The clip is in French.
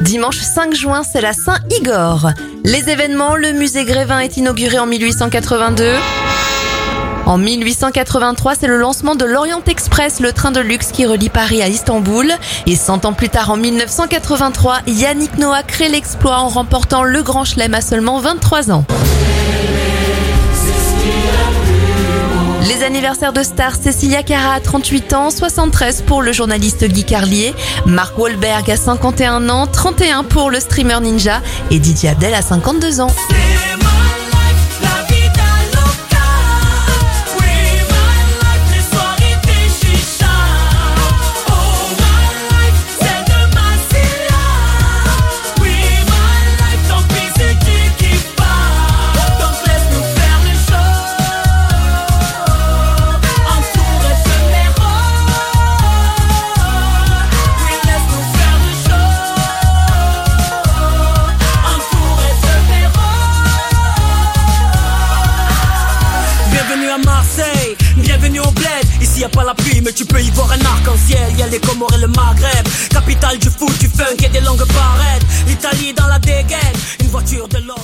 Dimanche 5 juin, c'est la Saint-Igor. Les événements, le musée Grévin est inauguré en 1882. En 1883, c'est le lancement de l'Orient Express, le train de luxe qui relie Paris à Istanbul. Et 100 ans plus tard, en 1983, Yannick Noah crée l'exploit en remportant le Grand Chelem à seulement 23 ans. Anniversaires de stars, Cécilia Cara à 38 ans, 73 pour le journaliste Guy Carlier, Mark Wahlberg à 51 ans, 31 pour le streamer Ninja et Didier Abdel à 52 ans. Ici y a pas la pluie, mais tu peux y voir un arc-en-ciel. Y a les Comores et le Maghreb, capitale du foot, du funk et des langues barrettes. L'Italie dans la dégaine, une voiture de l'or.